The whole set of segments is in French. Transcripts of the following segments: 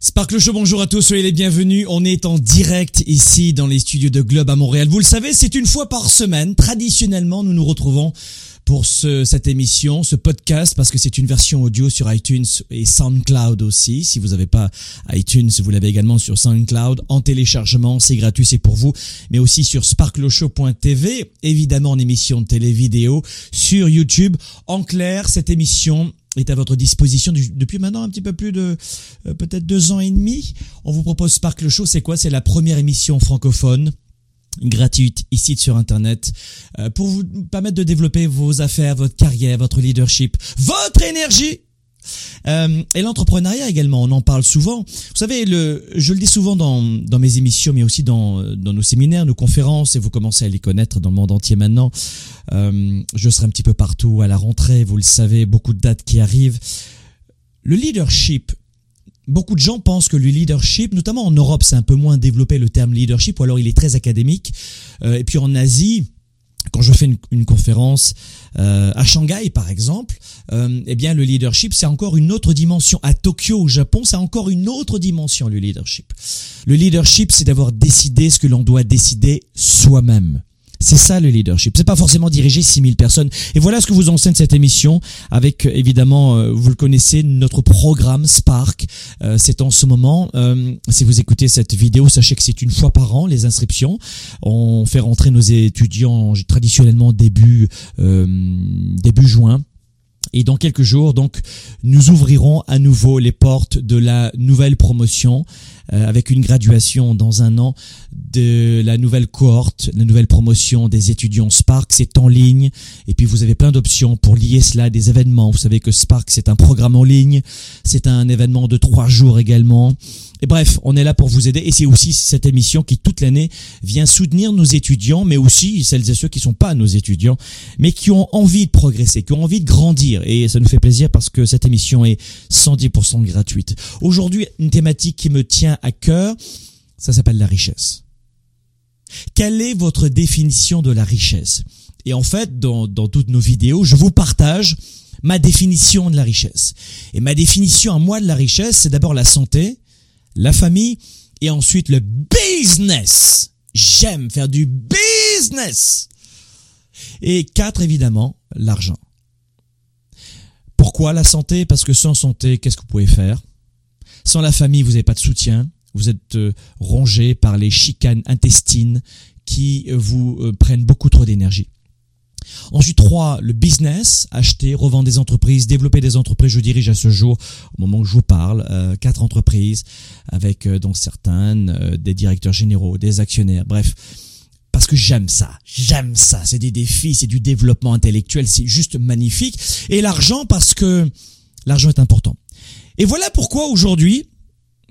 Sparkle Show, bonjour à tous, soyez les bienvenus. On est en direct ici dans les studios de Globe à Montréal. Vous le savez, c'est une fois par semaine. Traditionnellement, nous nous retrouvons pour ce, cette émission, ce podcast, parce que c'est une version audio sur iTunes et SoundCloud aussi. Si vous n'avez pas iTunes, vous l'avez également sur SoundCloud. En téléchargement, c'est gratuit, c'est pour vous. Mais aussi sur sparkleshow.tv, évidemment en émission de télé vidéo, sur YouTube. En clair, cette émission est à votre disposition depuis maintenant un petit peu plus de euh, peut-être deux ans et demi. On vous propose Sparkle Show, c'est quoi? C'est la première émission francophone gratuite ici sur internet euh, pour vous permettre de développer vos affaires, votre carrière, votre leadership, votre énergie euh, et l'entrepreneuriat également, on en parle souvent. Vous savez, le, je le dis souvent dans, dans mes émissions, mais aussi dans, dans nos séminaires, nos conférences, et vous commencez à les connaître dans le monde entier maintenant. Euh, je serai un petit peu partout à la rentrée, vous le savez, beaucoup de dates qui arrivent. Le leadership, beaucoup de gens pensent que le leadership, notamment en Europe, c'est un peu moins développé le terme leadership, ou alors il est très académique. Euh, et puis en Asie, quand je fais une, une conférence euh, à Shanghai par exemple, euh, eh bien le leadership c'est encore une autre dimension. À Tokyo au Japon, c'est encore une autre dimension le leadership. Le leadership c'est d'avoir décidé ce que l'on doit décider soi-même. C'est ça le leadership. C'est pas forcément diriger 6000 personnes. Et voilà ce que vous enseigne cette émission avec euh, évidemment, euh, vous le connaissez, notre programme Spark. Euh, c'est en ce moment. si vous écoutez cette vidéo, sachez que c'est une fois par an les inscriptions. On fait rentrer nos étudiants traditionnellement début début juin. Et dans quelques jours, donc, nous ouvrirons à nouveau les portes de la nouvelle promotion avec une graduation dans un an de la nouvelle cohorte, la nouvelle promotion des étudiants Spark. C'est en ligne. Et puis, vous avez plein d'options pour lier cela à des événements. Vous savez que Spark, c'est un programme en ligne. C'est un événement de trois jours également. Et bref, on est là pour vous aider et c'est aussi cette émission qui toute l'année vient soutenir nos étudiants, mais aussi celles et ceux qui sont pas nos étudiants, mais qui ont envie de progresser, qui ont envie de grandir. Et ça nous fait plaisir parce que cette émission est 110% gratuite. Aujourd'hui, une thématique qui me tient à cœur, ça s'appelle la richesse. Quelle est votre définition de la richesse? Et en fait, dans, dans toutes nos vidéos, je vous partage ma définition de la richesse. Et ma définition à moi de la richesse, c'est d'abord la santé, la famille et ensuite le business. J'aime faire du business. Et quatre, évidemment, l'argent. Pourquoi la santé? Parce que sans santé, qu'est-ce que vous pouvez faire? Sans la famille, vous n'avez pas de soutien. Vous êtes euh, rongé par les chicanes intestines qui euh, vous euh, prennent beaucoup trop d'énergie. Ensuite, trois, le business, acheter, revendre des entreprises, développer des entreprises. Je dirige à ce jour, au moment où je vous parle, euh, quatre entreprises avec euh, donc certaines, euh, des directeurs généraux, des actionnaires, bref. Parce que j'aime ça, j'aime ça. C'est des défis, c'est du développement intellectuel, c'est juste magnifique. Et l'argent parce que l'argent est important. Et voilà pourquoi aujourd'hui,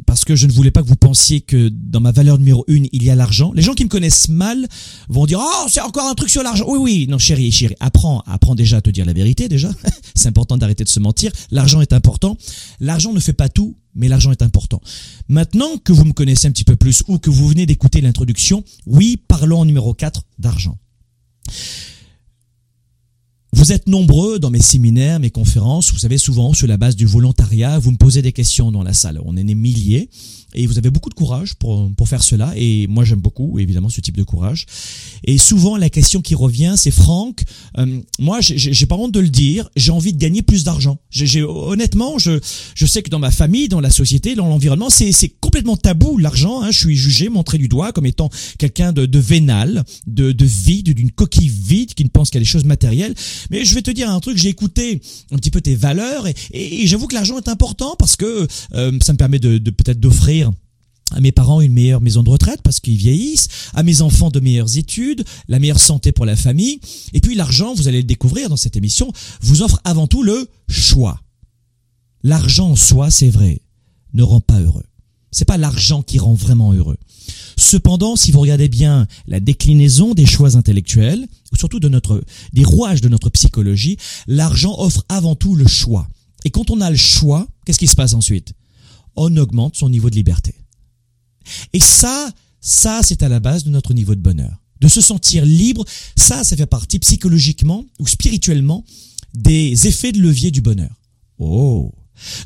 parce que je ne voulais pas que vous pensiez que dans ma valeur numéro une, il y a l'argent. Les gens qui me connaissent mal vont dire oh c'est encore un truc sur l'argent. Oui oui non chérie chérie apprends apprends déjà à te dire la vérité déjà. c'est important d'arrêter de se mentir. L'argent est important. L'argent ne fait pas tout, mais l'argent est important. Maintenant que vous me connaissez un petit peu plus ou que vous venez d'écouter l'introduction, oui parlons en numéro 4 d'argent. Vous êtes nombreux dans mes séminaires, mes conférences, vous savez souvent sur la base du volontariat, vous me posez des questions dans la salle. On est des milliers et vous avez beaucoup de courage pour, pour faire cela. Et moi j'aime beaucoup évidemment ce type de courage. Et souvent la question qui revient c'est Franck euh, moi j'ai pas honte de le dire j'ai envie de gagner plus d'argent. Honnêtement je je sais que dans ma famille dans la société dans l'environnement c'est complètement tabou l'argent hein, je suis jugé montré du doigt comme étant quelqu'un de, de vénal de, de vide d'une coquille vide qui ne pense qu'à des choses matérielles. Mais je vais te dire un truc j'ai écouté un petit peu tes valeurs et, et, j'avoue que l'argent est important parce que euh, ça me permet de, de peut-être d'offrir à mes parents une meilleure maison de retraite parce qu'ils vieillissent, à mes enfants de meilleures études, la meilleure santé pour la famille. Et puis l'argent, vous allez le découvrir dans cette émission, vous offre avant tout le choix. L'argent en soi, c'est vrai, ne rend pas heureux. C'est pas l'argent qui rend vraiment heureux. Cependant, si vous regardez bien la déclinaison des choix intellectuels, ou surtout de notre, des rouages de notre psychologie, l'argent offre avant tout le choix. Et quand on a le choix, qu'est-ce qui se passe ensuite? On augmente son niveau de liberté. Et ça, ça, c'est à la base de notre niveau de bonheur. De se sentir libre, ça, ça fait partie psychologiquement ou spirituellement des effets de levier du bonheur. Oh.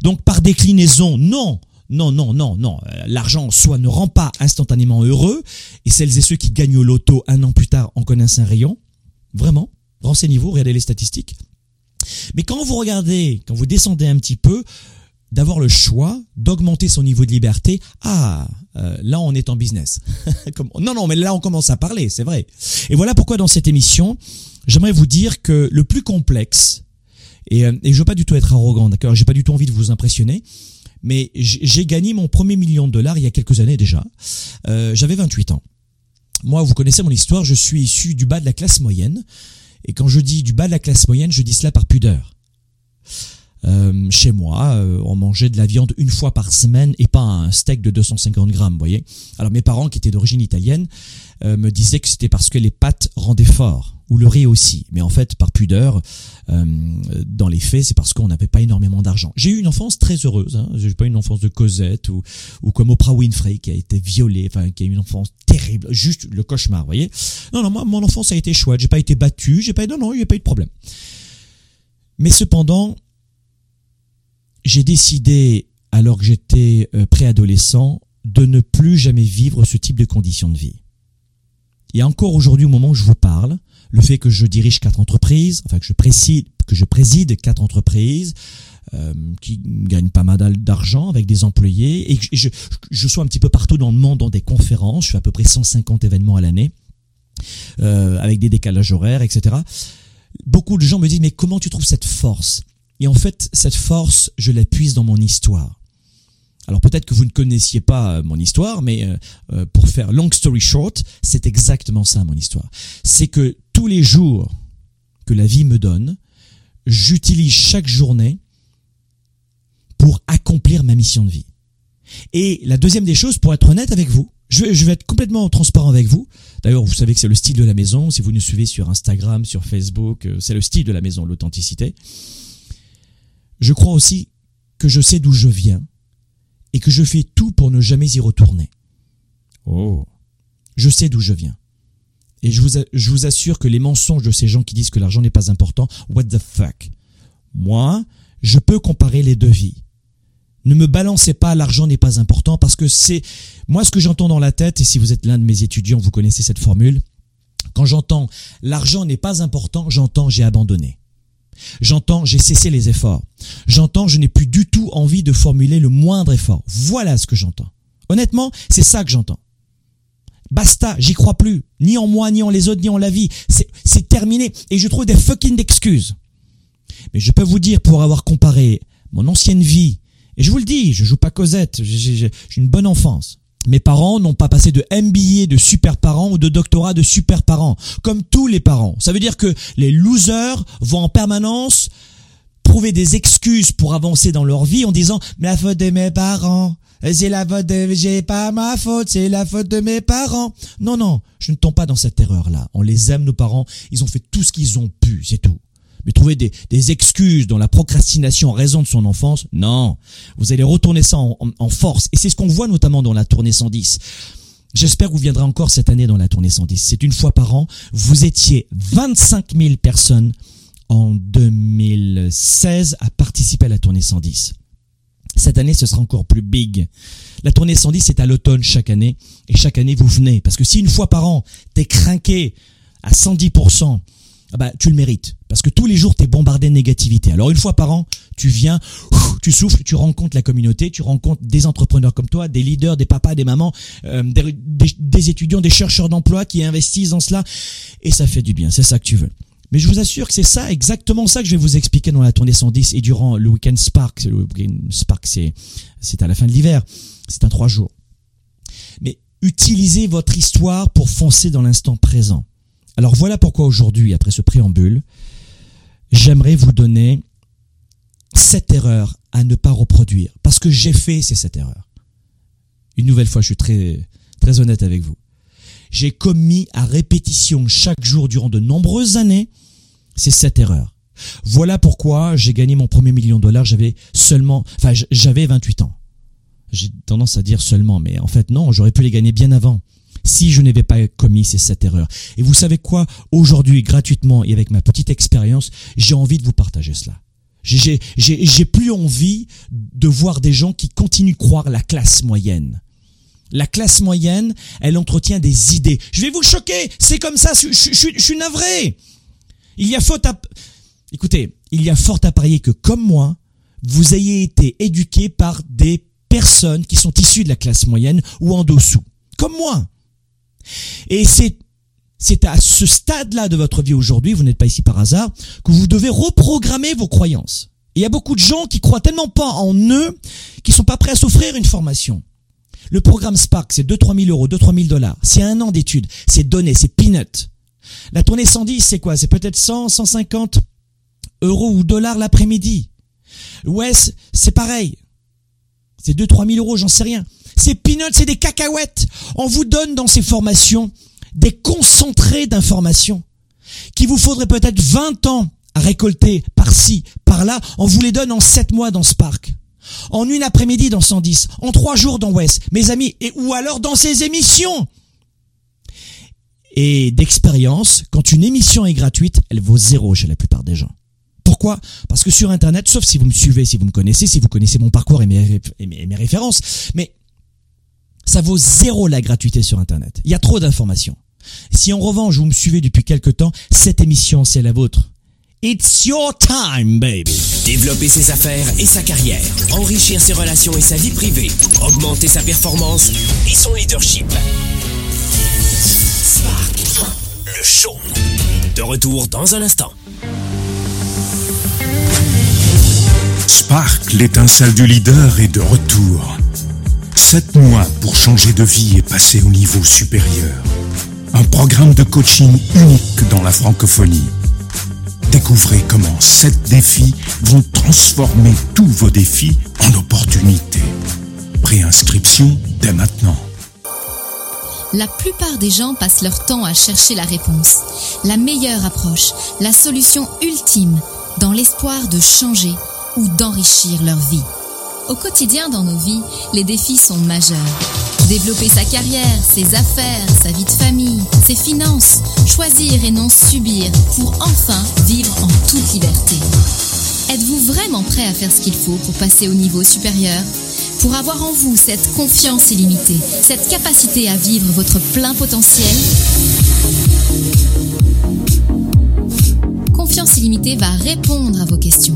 Donc par déclinaison, non, non, non, non, non. L'argent en soi ne rend pas instantanément heureux. Et celles et ceux qui gagnent au loto un an plus tard en connaissent un rayon. Vraiment. Renseignez-vous, regardez les statistiques. Mais quand vous regardez, quand vous descendez un petit peu, d'avoir le choix d'augmenter son niveau de liberté. Ah, euh, là on est en business. non, non, mais là on commence à parler, c'est vrai. Et voilà pourquoi dans cette émission, j'aimerais vous dire que le plus complexe, et, euh, et je veux pas du tout être arrogant, d'accord, j'ai pas du tout envie de vous impressionner, mais j'ai gagné mon premier million de dollars il y a quelques années déjà. Euh, J'avais 28 ans. Moi, vous connaissez mon histoire, je suis issu du bas de la classe moyenne. Et quand je dis du bas de la classe moyenne, je dis cela par pudeur. Euh, chez moi, euh, on mangeait de la viande une fois par semaine et pas un steak de 250 grammes, vous voyez. Alors mes parents, qui étaient d'origine italienne, euh, me disaient que c'était parce que les pâtes rendaient fort, ou le riz aussi. Mais en fait, par pudeur, dans les faits, c'est parce qu'on n'avait pas énormément d'argent. J'ai eu une enfance très heureuse. Hein. J'ai pas une enfance de Cosette ou, ou comme Oprah Winfrey qui a été violée, enfin qui a eu une enfance terrible, juste le cauchemar, vous voyez. Non, non, moi, mon enfance a été chouette. J'ai pas été battu, j'ai pas, non, non, il n'y a pas eu de problème. Mais cependant, j'ai décidé, alors que j'étais euh, préadolescent, de ne plus jamais vivre ce type de conditions de vie. Et encore aujourd'hui, au moment où je vous parle, le fait que je dirige quatre entreprises, enfin que je préside, que je préside quatre entreprises, euh, qui gagnent pas mal d'argent avec des employés, et que je, je, sois un petit peu partout dans le monde dans des conférences, je fais à peu près 150 événements à l'année, euh, avec des décalages horaires, etc. Beaucoup de gens me disent, mais comment tu trouves cette force? Et en fait, cette force, je la puise dans mon histoire. Alors peut-être que vous ne connaissiez pas euh, mon histoire, mais euh, euh, pour faire long story short, c'est exactement ça mon histoire. C'est que tous les jours que la vie me donne, j'utilise chaque journée pour accomplir ma mission de vie. Et la deuxième des choses, pour être honnête avec vous, je, je vais être complètement transparent avec vous. D'ailleurs, vous savez que c'est le style de la maison. Si vous nous suivez sur Instagram, sur Facebook, c'est le style de la maison, l'authenticité je crois aussi que je sais d'où je viens et que je fais tout pour ne jamais y retourner. Oh. Je sais d'où je viens. Et je vous, je vous assure que les mensonges de ces gens qui disent que l'argent n'est pas important, what the fuck? Moi, je peux comparer les deux vies. Ne me balancez pas, l'argent n'est pas important parce que c'est, moi, ce que j'entends dans la tête, et si vous êtes l'un de mes étudiants, vous connaissez cette formule, quand j'entends l'argent n'est pas important, j'entends j'ai abandonné. J'entends j'ai cessé les efforts. J'entends je n'ai plus du tout envie de formuler le moindre effort. Voilà ce que j'entends. Honnêtement, c'est ça que j'entends. Basta, j'y crois plus. Ni en moi, ni en les autres, ni en la vie. C'est terminé. Et je trouve des fucking excuses. Mais je peux vous dire, pour avoir comparé mon ancienne vie, et je vous le dis, je joue pas Cosette, j'ai une bonne enfance. Mes parents n'ont pas passé de MBA de super parents ou de doctorat de super parents, comme tous les parents. Ça veut dire que les losers vont en permanence trouver des excuses pour avancer dans leur vie en disant mais la faute de mes parents, c'est la faute de j'ai pas ma faute, c'est la faute de mes parents. Non non, je ne tombe pas dans cette erreur là. On les aime nos parents, ils ont fait tout ce qu'ils ont pu, c'est tout. Mais trouver des, excuses dans la procrastination en raison de son enfance, non. Vous allez retourner ça en, force. Et c'est ce qu'on voit notamment dans la tournée 110. J'espère que vous viendrez encore cette année dans la tournée 110. C'est une fois par an. Vous étiez 25 000 personnes en 2016 à participer à la tournée 110. Cette année, ce sera encore plus big. La tournée 110, c'est à l'automne chaque année. Et chaque année, vous venez. Parce que si une fois par an, t'es craqué à 110%, ah bah, tu le mérites. Parce que tous les jours, tu es bombardé de négativité. Alors une fois par an, tu viens, tu souffles, tu rencontres la communauté, tu rencontres des entrepreneurs comme toi, des leaders, des papas, des mamans, euh, des, des, étudiants, des chercheurs d'emploi qui investissent dans cela. Et ça fait du bien, c'est ça que tu veux. Mais je vous assure que c'est ça, exactement ça que je vais vous expliquer dans la tournée 110 et durant le week-end Spark. Le week-end Spark, c'est, c'est à la fin de l'hiver. C'est un trois jours. Mais utilisez votre histoire pour foncer dans l'instant présent. Alors voilà pourquoi aujourd'hui, après ce préambule, j'aimerais vous donner cette erreur à ne pas reproduire. Parce que j'ai fait ces sept erreurs. Une nouvelle fois, je suis très, très honnête avec vous. J'ai commis à répétition chaque jour durant de nombreuses années ces sept erreurs. Voilà pourquoi j'ai gagné mon premier million de dollars. J'avais seulement, enfin, j'avais 28 ans. J'ai tendance à dire seulement, mais en fait non, j'aurais pu les gagner bien avant si je n'avais pas commis ces sept erreurs. Et vous savez quoi? Aujourd'hui, gratuitement et avec ma petite expérience, j'ai envie de vous partager cela. J'ai plus envie de voir des gens qui continuent de croire la classe moyenne. La classe moyenne, elle entretient des idées. Je vais vous choquer, c'est comme ça, je, je, suis navré. Il y a faute à... Écoutez, il y a fort à parier que comme moi, vous ayez été éduqué par des personnes qui sont issues de la classe moyenne ou en dessous. Comme moi. Et c'est c'est à ce stade-là de votre vie aujourd'hui, vous n'êtes pas ici par hasard, que vous devez reprogrammer vos croyances. il y a beaucoup de gens qui croient tellement pas en eux, qui sont pas prêts à s'offrir une formation. Le programme Spark, c'est 2-3 000 euros, 2-3 000 dollars. C'est un an d'études. C'est donné, c'est peanut. La tournée 110, c'est quoi? C'est peut-être 100, 150 euros ou dollars l'après-midi. Ouais, c'est pareil. C'est 2-3 000 euros, j'en sais rien. C'est peanuts, c'est des cacahuètes. On vous donne dans ces formations des concentrés d'informations qui vous faudrait peut-être 20 ans à récolter par-ci, par-là. On vous les donne en 7 mois dans Spark. En une après-midi dans 110. En 3 jours dans West. Mes amis, et ou alors dans ces émissions. Et d'expérience, quand une émission est gratuite, elle vaut zéro chez la plupart des gens. Pourquoi? Parce que sur Internet, sauf si vous me suivez, si vous me connaissez, si vous connaissez mon parcours et mes, et mes références, mais ça vaut zéro la gratuité sur Internet. Il y a trop d'informations. Si en revanche vous me suivez depuis quelque temps, cette émission c'est la vôtre. It's your time, baby. Développer ses affaires et sa carrière, enrichir ses relations et sa vie privée, augmenter sa performance et son leadership. Spark, le show. De retour dans un instant. Spark, l'étincelle du leader, est de retour. Sept mois pour changer de vie et passer au niveau supérieur. Un programme de coaching unique dans la francophonie. Découvrez comment sept défis vont transformer tous vos défis en opportunités. Préinscription dès maintenant. La plupart des gens passent leur temps à chercher la réponse, la meilleure approche, la solution ultime, dans l'espoir de changer ou d'enrichir leur vie. Au quotidien dans nos vies, les défis sont majeurs. Développer sa carrière, ses affaires, sa vie de famille, ses finances, choisir et non subir pour enfin vivre en toute liberté. Êtes-vous vraiment prêt à faire ce qu'il faut pour passer au niveau supérieur? Pour avoir en vous cette confiance illimitée, cette capacité à vivre votre plein potentiel? Confiance illimitée va répondre à vos questions.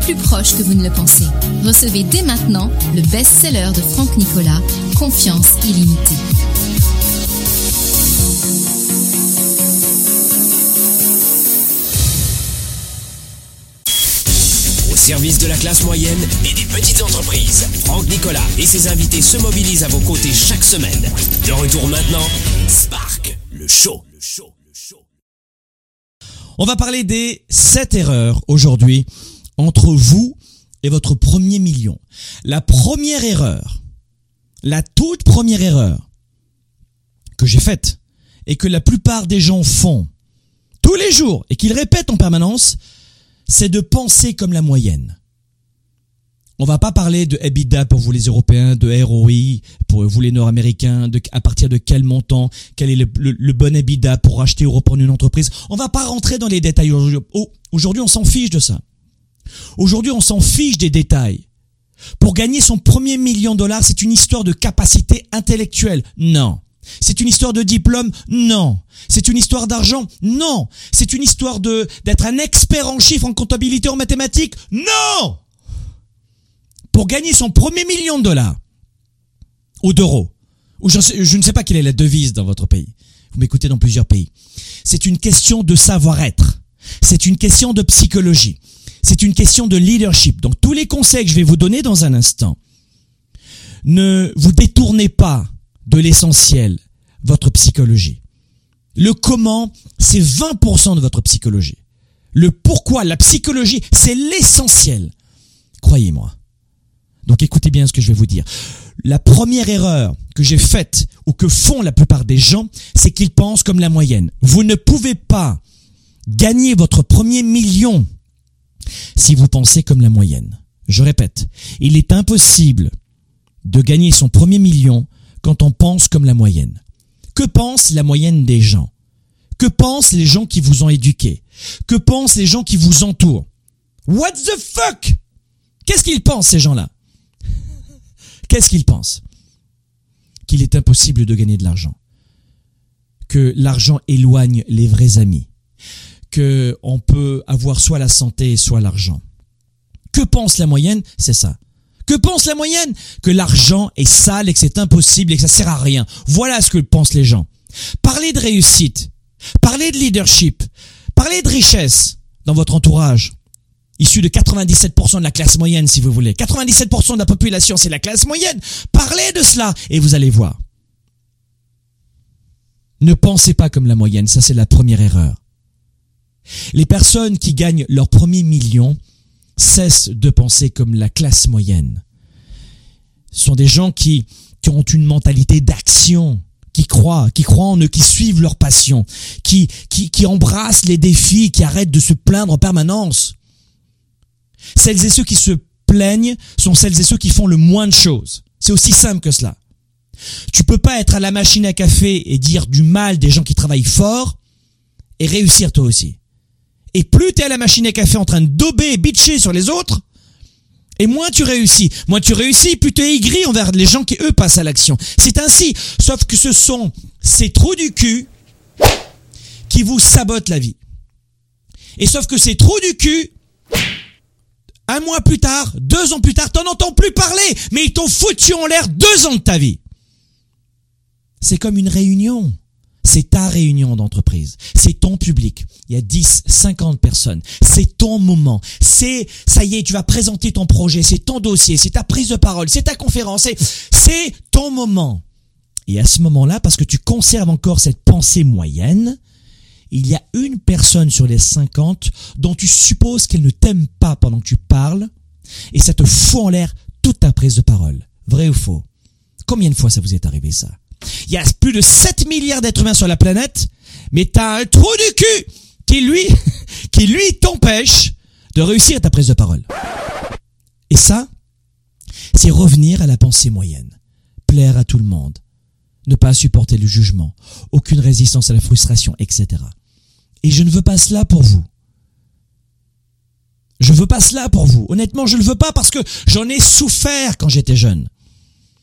plus proches que vous ne le pensez. Recevez dès maintenant le best-seller de Franck Nicolas, Confiance illimitée. Au service de la classe moyenne et des petites entreprises, Franck Nicolas et ses invités se mobilisent à vos côtés chaque semaine. De retour maintenant, Spark, le show. Le show. On va parler des 7 erreurs aujourd'hui entre vous et votre premier million. La première erreur, La toute première erreur que j'ai faite et que la plupart des gens font tous les jours et qu'ils répètent en permanence, c'est de penser comme la moyenne. On va pas parler de EBITDA pour vous les Européens, de ROI pour vous les Nord-Américains, à partir de quel montant, quel est le, bon EBITDA pour acheter ou reprendre une entreprise. On va pas rentrer dans les détails aujourd'hui. on s'en fiche de ça. Aujourd'hui, on s'en fiche des détails. Pour gagner son premier million de dollars, c'est une histoire de capacité intellectuelle. Non. C'est une histoire de diplôme Non. C'est une histoire d'argent Non. C'est une histoire de d'être un expert en chiffres, en comptabilité, en mathématiques Non pour gagner son premier million de dollars ou d'euros, ou je, je ne sais pas quelle est la devise dans votre pays. Vous m'écoutez dans plusieurs pays. C'est une question de savoir-être. C'est une question de psychologie. C'est une question de leadership. Donc tous les conseils que je vais vous donner dans un instant, ne vous détournez pas de l'essentiel, votre psychologie. Le comment, c'est 20% de votre psychologie. Le pourquoi, la psychologie, c'est l'essentiel. Croyez-moi. Donc écoutez bien ce que je vais vous dire. La première erreur que j'ai faite ou que font la plupart des gens, c'est qu'ils pensent comme la moyenne. Vous ne pouvez pas gagner votre premier million si vous pensez comme la moyenne. Je répète, il est impossible de gagner son premier million quand on pense comme la moyenne. Que pense la moyenne des gens? Que pensent les gens qui vous ont éduqué Que pensent les gens qui vous entourent? What the fuck? Qu'est-ce qu'ils pensent ces gens-là? Qu'est-ce qu'il pense Qu'il est impossible de gagner de l'argent. Que l'argent éloigne les vrais amis. Que on peut avoir soit la santé, soit l'argent. Que pense la moyenne? C'est ça. Que pense la moyenne? Que l'argent est sale et que c'est impossible et que ça sert à rien. Voilà ce que pensent les gens. Parlez de réussite. Parlez de leadership. Parlez de richesse dans votre entourage issu de 97% de la classe moyenne, si vous voulez. 97% de la population, c'est la classe moyenne. Parlez de cela et vous allez voir. Ne pensez pas comme la moyenne, ça c'est la première erreur. Les personnes qui gagnent leur premier million cessent de penser comme la classe moyenne. Ce sont des gens qui, qui ont une mentalité d'action, qui croient, qui croient en eux, qui suivent leur passion, qui, qui, qui embrassent les défis, qui arrêtent de se plaindre en permanence. Celles et ceux qui se plaignent sont celles et ceux qui font le moins de choses. C'est aussi simple que cela. Tu peux pas être à la machine à café et dire du mal des gens qui travaillent fort et réussir toi aussi. Et plus tu es à la machine à café en train de dober et bitcher sur les autres, et moins tu réussis. Moins tu réussis, plus tu es aigri envers les gens qui eux passent à l'action. C'est ainsi. Sauf que ce sont ces trous du cul qui vous sabotent la vie. Et sauf que ces trous du cul un mois plus tard, deux ans plus tard, t'en entends plus parler, mais ils t'ont foutu en l'air deux ans de ta vie. C'est comme une réunion. C'est ta réunion d'entreprise. C'est ton public. Il y a 10, 50 personnes. C'est ton moment. C'est, ça y est, tu vas présenter ton projet. C'est ton dossier. C'est ta prise de parole. C'est ta conférence. C'est ton moment. Et à ce moment-là, parce que tu conserves encore cette pensée moyenne, il y a une personne sur les 50 dont tu supposes qu'elle ne t'aime pas pendant que tu parles, et ça te fout en l'air toute ta prise de parole. Vrai ou faux? Combien de fois ça vous est arrivé ça? Il y a plus de 7 milliards d'êtres humains sur la planète, mais t'as un trou du cul qui lui, qui lui t'empêche de réussir ta prise de parole. Et ça, c'est revenir à la pensée moyenne. Plaire à tout le monde. Ne pas supporter le jugement. Aucune résistance à la frustration, etc. Et je ne veux pas cela pour vous. Je veux pas cela pour vous. Honnêtement, je ne veux pas parce que j'en ai souffert quand j'étais jeune.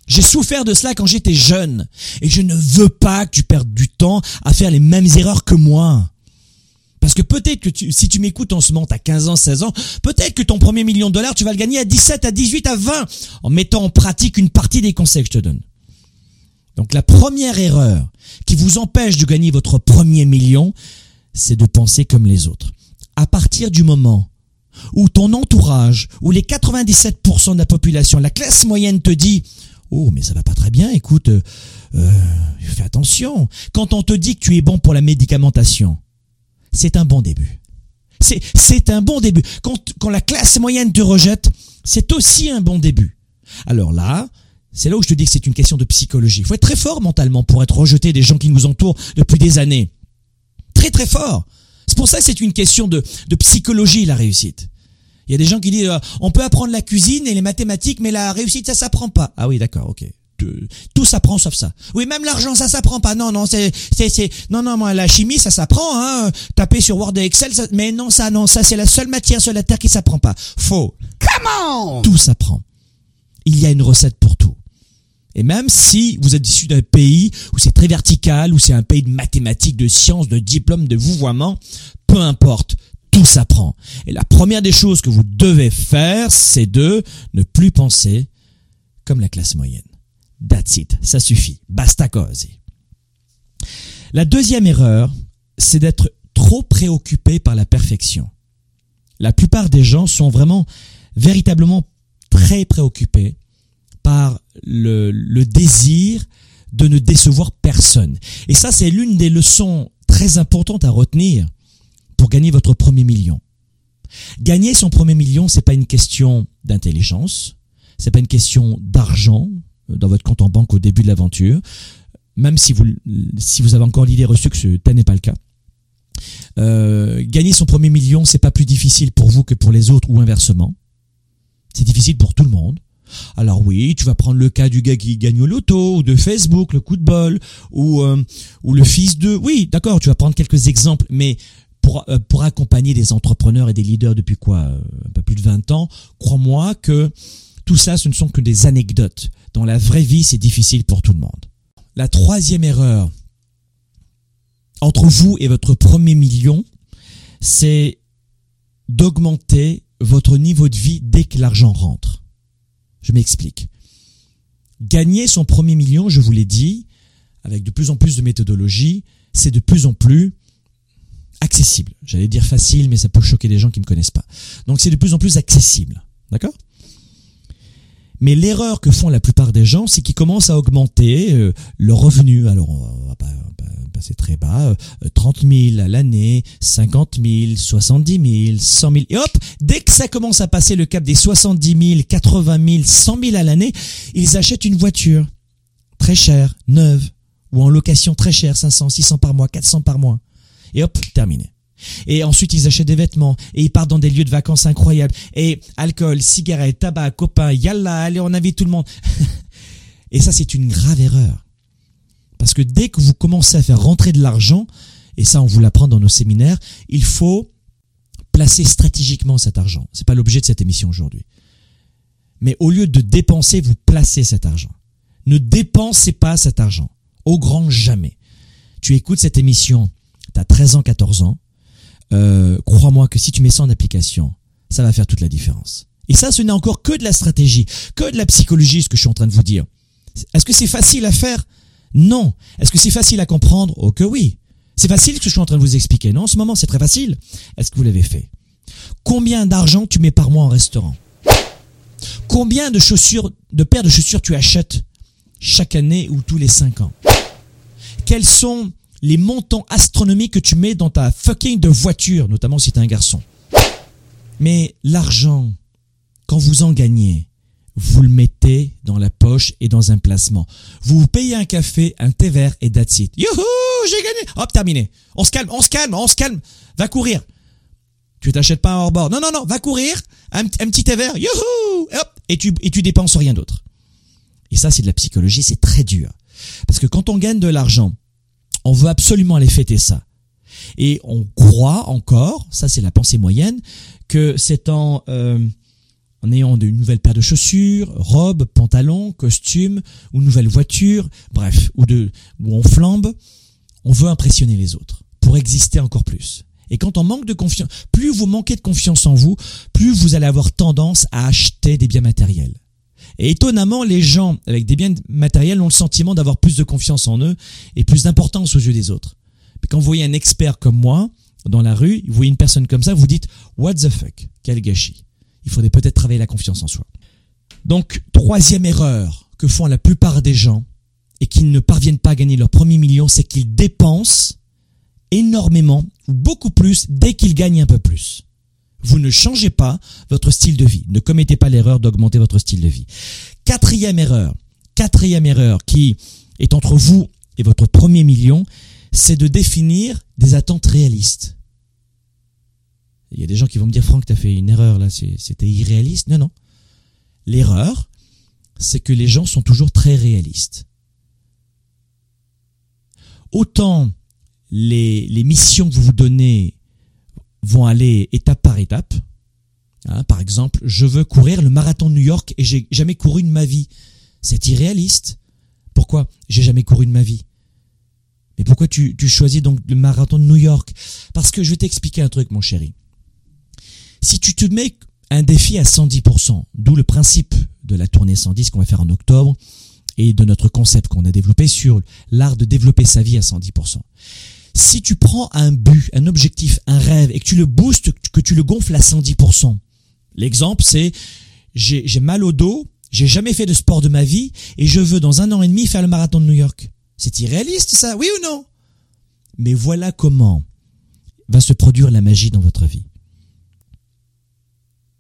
J'ai souffert de cela quand j'étais jeune. Et je ne veux pas que tu perdes du temps à faire les mêmes erreurs que moi. Parce que peut-être que tu, si tu m'écoutes en ce moment, à 15 ans, 16 ans, peut-être que ton premier million de dollars, tu vas le gagner à 17, à 18, à 20, en mettant en pratique une partie des conseils que je te donne. Donc la première erreur qui vous empêche de gagner votre premier million, c'est de penser comme les autres. À partir du moment où ton entourage, où les 97% de la population, la classe moyenne te dit Oh, mais ça va pas très bien, écoute, euh, euh, fais attention. Quand on te dit que tu es bon pour la médicamentation, c'est un bon début. C'est, c'est un bon début. Quand, quand la classe moyenne te rejette, c'est aussi un bon début. Alors là, C'est là où je te dis que c'est une question de psychologie. Il faut être très fort mentalement pour être rejeté des gens qui nous entourent depuis des années. Très très fort. C'est pour ça que c'est une question de, de psychologie, la réussite. Il y a des gens qui disent, euh, on peut apprendre la cuisine et les mathématiques, mais la réussite, ça s'apprend pas. Ah oui, d'accord, ok. Tout s'apprend sauf ça. Oui, même l'argent, ça s'apprend pas. Non, non, c'est, c'est, c'est, non, non, moi, la chimie, ça s'apprend, hein. Taper sur Word et Excel, mais non, ça, non, ça, c'est la seule matière sur la terre qui s'apprend pas. Faux. Comment Tout s'apprend. Il y a une recette pour tout. Et même si vous êtes issu d'un pays où c'est très vertical, où c'est un pays de mathématiques, de sciences, de diplômes, de vouvoiement, peu importe, tout s'apprend. Et la première des choses que vous devez faire, c'est de ne plus penser comme la classe moyenne. That's it, ça suffit. Basta cose. La deuxième erreur, c'est d'être trop préoccupé par la perfection. La plupart des gens sont vraiment véritablement très préoccupés par le, le désir de ne décevoir personne. Et ça, c'est l'une des leçons très importantes à retenir pour gagner votre premier million. Gagner son premier million, c'est pas une question d'intelligence, c'est pas une question d'argent dans votre compte en banque au début de l'aventure, même si vous, si vous avez encore l'idée reçue que ce n'est pas le cas. Euh, gagner son premier million, c'est pas plus difficile pour vous que pour les autres ou inversement. C'est difficile pour tout le monde. Alors oui, tu vas prendre le cas du gars qui gagne au loto, ou de Facebook, le coup de bol, ou, euh, ou le fils de... Oui, d'accord, tu vas prendre quelques exemples, mais pour, euh, pour accompagner des entrepreneurs et des leaders depuis quoi euh, Un peu plus de 20 ans, crois-moi que tout ça, ce ne sont que des anecdotes. Dans la vraie vie, c'est difficile pour tout le monde. La troisième erreur entre vous et votre premier million, c'est d'augmenter votre niveau de vie dès que l'argent rentre. Je m'explique. Gagner son premier million, je vous l'ai dit, avec de plus en plus de méthodologie, c'est de plus en plus accessible. J'allais dire facile, mais ça peut choquer des gens qui ne me connaissent pas. Donc c'est de plus en plus accessible. D'accord? Mais l'erreur que font la plupart des gens, c'est qu'ils commencent à augmenter euh, le revenu. Alors, on va pas passer très bas, 30 euh, 000 à l'année, 50 000, 70 000, 100 000. Et hop, dès que ça commence à passer le cap des 70 000, 80 000, 100 000 à l'année, ils achètent une voiture très chère, neuve, ou en location très chère, 500, 600 par mois, 400 par mois. Et hop, terminé. Et ensuite, ils achètent des vêtements et ils partent dans des lieux de vacances incroyables. Et alcool, cigarettes, tabac, copains, yalla, allez, on invite tout le monde. et ça, c'est une grave erreur. Parce que dès que vous commencez à faire rentrer de l'argent, et ça, on vous l'apprend dans nos séminaires, il faut placer stratégiquement cet argent. C'est pas l'objet de cette émission aujourd'hui. Mais au lieu de dépenser, vous placez cet argent. Ne dépensez pas cet argent. Au grand jamais. Tu écoutes cette émission, tu as 13 ans, 14 ans, euh, crois-moi que si tu mets ça en application, ça va faire toute la différence. Et ça, ce n'est encore que de la stratégie, que de la psychologie, ce que je suis en train de vous dire. Est-ce que c'est facile à faire? Non. Est-ce que c'est facile à comprendre? Oh que oui. C'est facile ce que je suis en train de vous expliquer. Non, en ce moment, c'est très facile. Est-ce que vous l'avez fait? Combien d'argent tu mets par mois en restaurant? Combien de chaussures, de paires de chaussures tu achètes chaque année ou tous les cinq ans? Quels sont les montants astronomiques que tu mets dans ta fucking de voiture, notamment si tu es un garçon. Mais l'argent, quand vous en gagnez, vous le mettez dans la poche et dans un placement. Vous payez un café, un thé vert et that's it. Youhou, j'ai gagné. Hop, terminé. On se calme, on se calme, on se calme. Va courir. Tu t'achètes pas un hors-bord. Non, non, non, va courir. Un, petit thé vert. Youhou. Hop. Et tu, et tu dépenses rien d'autre. Et ça, c'est de la psychologie, c'est très dur. Parce que quand on gagne de l'argent, on veut absolument aller fêter ça. Et on croit encore, ça c'est la pensée moyenne, que c'est en, euh, ayant une nouvelle paire de chaussures, robe, pantalon, costume, ou nouvelle voiture, bref, ou de, où on flambe, on veut impressionner les autres pour exister encore plus. Et quand on manque de confiance, plus vous manquez de confiance en vous, plus vous allez avoir tendance à acheter des biens matériels. Et étonnamment, les gens avec des biens matériels ont le sentiment d'avoir plus de confiance en eux et plus d'importance aux yeux des autres. Mais quand vous voyez un expert comme moi dans la rue, vous voyez une personne comme ça, vous dites What the fuck? Quel gâchis Il faudrait peut-être travailler la confiance en soi. Donc, troisième erreur que font la plupart des gens et qui ne parviennent pas à gagner leur premier million, c'est qu'ils dépensent énormément ou beaucoup plus dès qu'ils gagnent un peu plus. Vous ne changez pas votre style de vie. Ne commettez pas l'erreur d'augmenter votre style de vie. Quatrième erreur, quatrième erreur qui est entre vous et votre premier million, c'est de définir des attentes réalistes. Il y a des gens qui vont me dire, Franck, tu as fait une erreur là, c'était irréaliste. Non, non. L'erreur, c'est que les gens sont toujours très réalistes. Autant les, les missions que vous vous donnez vont aller étape par étape. Hein, par exemple, je veux courir le marathon de New York et j'ai jamais couru de ma vie. C'est irréaliste. Pourquoi J'ai jamais couru de ma vie? Mais pourquoi tu, tu choisis donc le marathon de New York? Parce que je vais t'expliquer un truc, mon chéri. Si tu te mets un défi à 110%, d'où le principe de la tournée 110 qu'on va faire en octobre et de notre concept qu'on a développé sur l'art de développer sa vie à 110%. Si tu prends un but, un objectif, un rêve et que tu le boostes, que tu le gonfles à 110%, l'exemple c'est j'ai mal au dos, j'ai jamais fait de sport de ma vie et je veux dans un an et demi faire le marathon de New York. C'est irréaliste ça, oui ou non? Mais voilà comment va se produire la magie dans votre vie.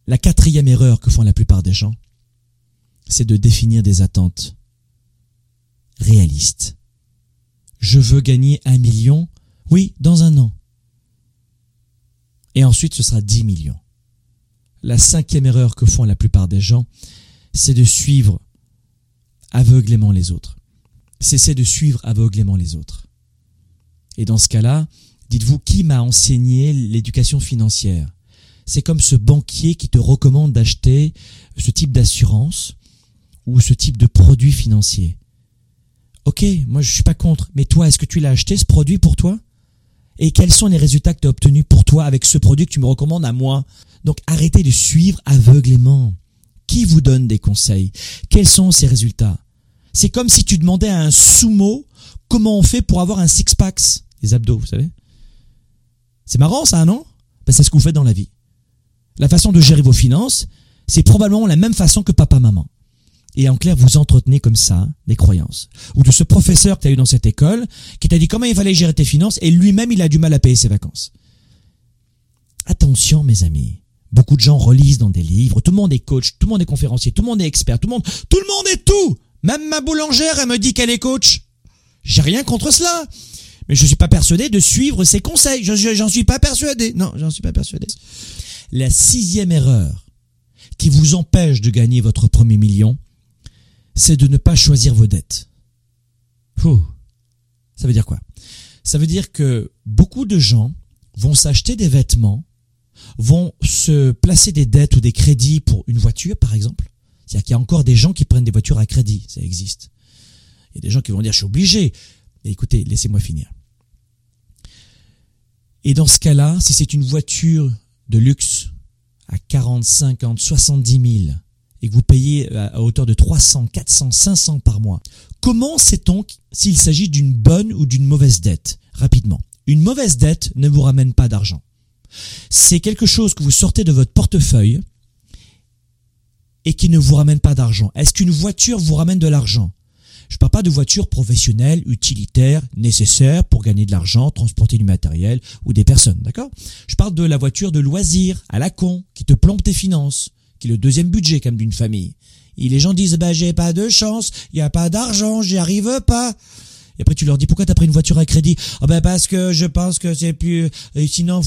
La quatrième erreur que font la plupart des gens, c'est de définir des attentes réalistes. Je veux gagner un million, oui, dans un an. Et ensuite, ce sera dix millions. La cinquième erreur que font la plupart des gens, c'est de suivre aveuglément les autres. Cessez de suivre aveuglément les autres. Et dans ce cas-là, dites-vous qui m'a enseigné l'éducation financière? C'est comme ce banquier qui te recommande d'acheter ce type d'assurance ou ce type de produit financier. Ok, moi je suis pas contre, mais toi, est-ce que tu l'as acheté ce produit pour toi? Et quels sont les résultats que tu as obtenus pour toi avec ce produit que tu me recommandes à moi Donc arrêtez de suivre aveuglément. Qui vous donne des conseils? Quels sont ces résultats? C'est comme si tu demandais à un sumo comment on fait pour avoir un six-pack, les abdos, vous savez? C'est marrant ça, non? Ben, C'est ce que vous faites dans la vie. La façon de gérer vos finances, c'est probablement la même façon que papa-maman. Et en clair, vous entretenez comme ça des croyances. Ou de ce professeur que tu as eu dans cette école, qui t'a dit comment il fallait gérer tes finances, et lui-même, il a du mal à payer ses vacances. Attention, mes amis. Beaucoup de gens relisent dans des livres, tout le monde est coach, tout le monde est conférencier, tout le monde est expert, tout le monde, tout le monde est tout! Même ma boulangère, elle me dit qu'elle est coach. J'ai rien contre cela. Mais je suis pas persuadé de suivre ses conseils. Je, j'en suis pas persuadé. Non, j'en suis pas persuadé. La sixième erreur qui vous empêche de gagner votre premier million, c'est de ne pas choisir vos dettes. Ça veut dire quoi? Ça veut dire que beaucoup de gens vont s'acheter des vêtements, vont se placer des dettes ou des crédits pour une voiture, par exemple. C'est-à-dire qu'il y a encore des gens qui prennent des voitures à crédit, ça existe. Il y a des gens qui vont dire je suis obligé. écoutez, laissez-moi finir. Et dans ce cas-là, si c'est une voiture de luxe à 40, 50, 70 000 et que vous payez à hauteur de 300, 400, 500 par mois, comment sait-on s'il s'agit d'une bonne ou d'une mauvaise dette? Rapidement. Une mauvaise dette ne vous ramène pas d'argent. C'est quelque chose que vous sortez de votre portefeuille et qui ne vous ramène pas d'argent. Est-ce qu'une voiture vous ramène de l'argent? Je parle pas de voitures professionnelles, utilitaires, nécessaires pour gagner de l'argent, transporter du matériel ou des personnes, d'accord? Je parle de la voiture de loisir, à la con, qui te plombe tes finances, qui est le deuxième budget comme d'une famille. Et les gens disent, bah j'ai pas de chance, il y a pas d'argent, j'y arrive pas. Et après tu leur dis pourquoi t'as pris une voiture à crédit? Ah ben parce que je pense que c'est plus euh, sinon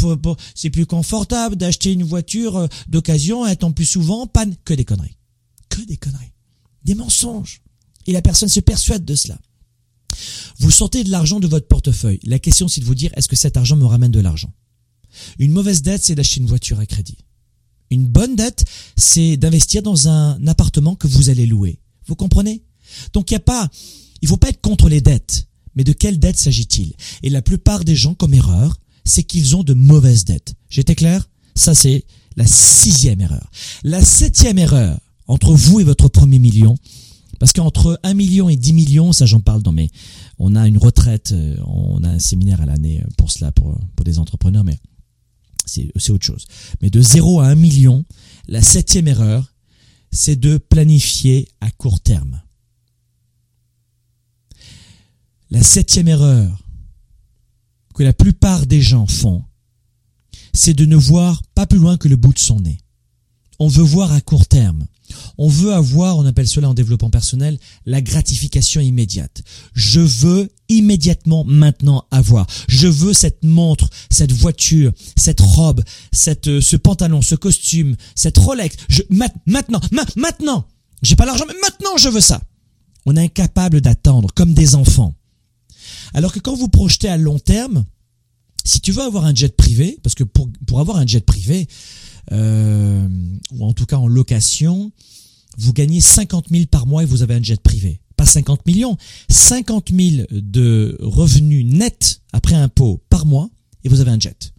c'est plus confortable d'acheter une voiture euh, d'occasion étant plus souvent panne que des conneries. Que des conneries. Des mensonges. Et la personne se persuade de cela. Vous sortez de l'argent de votre portefeuille. La question, c'est de vous dire, est-ce que cet argent me ramène de l'argent? Une mauvaise dette, c'est d'acheter une voiture à crédit. Une bonne dette, c'est d'investir dans un appartement que vous allez louer. Vous comprenez? Donc il n'y a pas, il faut pas être contre les dettes. Mais de quelle dette s'agit-il? Et la plupart des gens, comme erreur, c'est qu'ils ont de mauvaises dettes. J'étais clair? Ça, c'est la sixième erreur. La septième erreur, entre vous et votre premier million, parce qu'entre 1 million et 10 millions, ça j'en parle dans mes... On a une retraite, euh, on a un séminaire à l'année pour cela, pour, pour des entrepreneurs, mais c'est autre chose. Mais de 0 à 1 million, la septième erreur, c'est de planifier à court terme. La septième erreur que la plupart des gens font, c'est de ne voir pas plus loin que le bout de son nez. On veut voir à court terme. On veut avoir, on appelle cela en développement personnel, la gratification immédiate. Je veux immédiatement maintenant avoir. Je veux cette montre, cette voiture, cette robe, cette, euh, ce pantalon, ce costume, cette Rolex. Je, maintenant, maintenant. J'ai pas l'argent, mais maintenant je veux ça. On est incapable d'attendre, comme des enfants. Alors que quand vous projetez à long terme, si tu veux avoir un jet privé, parce que pour, pour avoir un jet privé, euh, ou en tout cas en location, vous gagnez 50 000 par mois et vous avez un jet privé. Pas 50 millions, 50 000 de revenus nets après impôt par mois et vous avez un jet.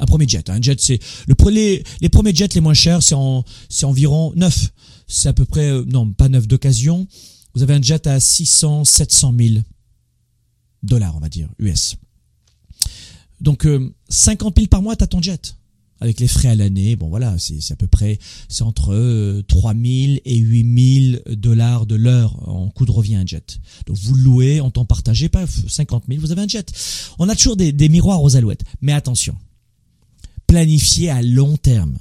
Un premier jet. Un jet, c'est le les, premiers jets les moins chers, c'est environ 9. C'est à peu près, euh, non, pas 9 d'occasion. Vous avez un jet à 600, 700 000 dollars, on va dire, US. Donc, 50 euh, 000 par mois, t'as ton jet avec les frais à l'année, bon voilà, c'est à peu près, c'est entre 3000 euh, et 8000 dollars de l'heure en coût de revient un jet. Donc vous louez en temps partagé, pas 50 000, vous avez un jet. On a toujours des, des miroirs aux alouettes, mais attention, planifiez à long terme.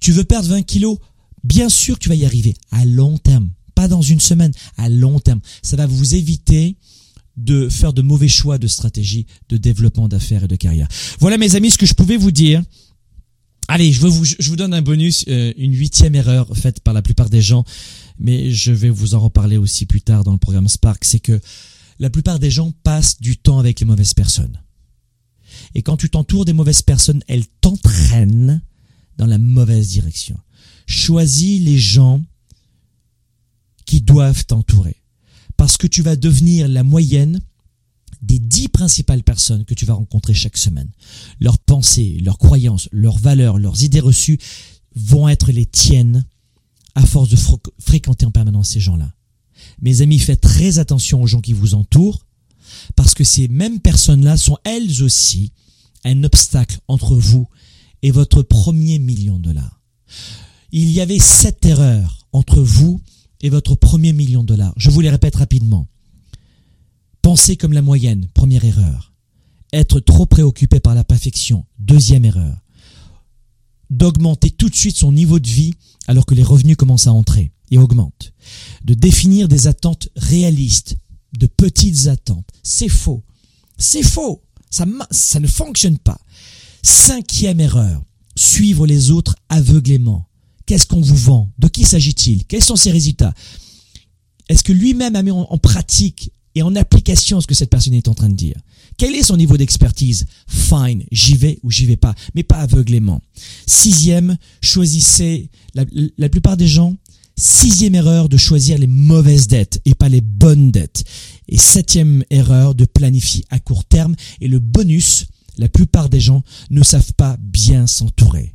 Tu veux perdre 20 kilos, bien sûr que tu vas y arriver à long terme, pas dans une semaine, à long terme. Ça va vous éviter de faire de mauvais choix de stratégie de développement d'affaires et de carrière. Voilà mes amis ce que je pouvais vous dire. Allez, je vous, je vous donne un bonus, euh, une huitième erreur faite par la plupart des gens, mais je vais vous en reparler aussi plus tard dans le programme Spark, c'est que la plupart des gens passent du temps avec les mauvaises personnes. Et quand tu t'entoures des mauvaises personnes, elles t'entraînent dans la mauvaise direction. Choisis les gens qui doivent t'entourer. Parce que tu vas devenir la moyenne des dix principales personnes que tu vas rencontrer chaque semaine. Leurs pensées, leurs croyances, leurs valeurs, leurs idées reçues vont être les tiennes à force de fréquenter en permanence ces gens-là. Mes amis, faites très attention aux gens qui vous entourent parce que ces mêmes personnes-là sont elles aussi un obstacle entre vous et votre premier million de dollars. Il y avait sept erreurs entre vous et votre premier million de dollars. Je vous les répète rapidement. Penser comme la moyenne, première erreur. Être trop préoccupé par la perfection, deuxième erreur. D'augmenter tout de suite son niveau de vie alors que les revenus commencent à entrer et augmentent. De définir des attentes réalistes, de petites attentes. C'est faux. C'est faux. Ça, ne fonctionne pas. Cinquième erreur. Suivre les autres aveuglément. Qu'est-ce qu'on vous vend? De qui s'agit-il? Quels sont ses résultats? Est-ce que lui-même a mis en pratique et en application ce que cette personne est en train de dire. Quel est son niveau d'expertise? Fine, j'y vais ou j'y vais pas, mais pas aveuglément. Sixième, choisissez, la, la plupart des gens, sixième erreur de choisir les mauvaises dettes et pas les bonnes dettes. Et septième erreur de planifier à court terme. Et le bonus, la plupart des gens ne savent pas bien s'entourer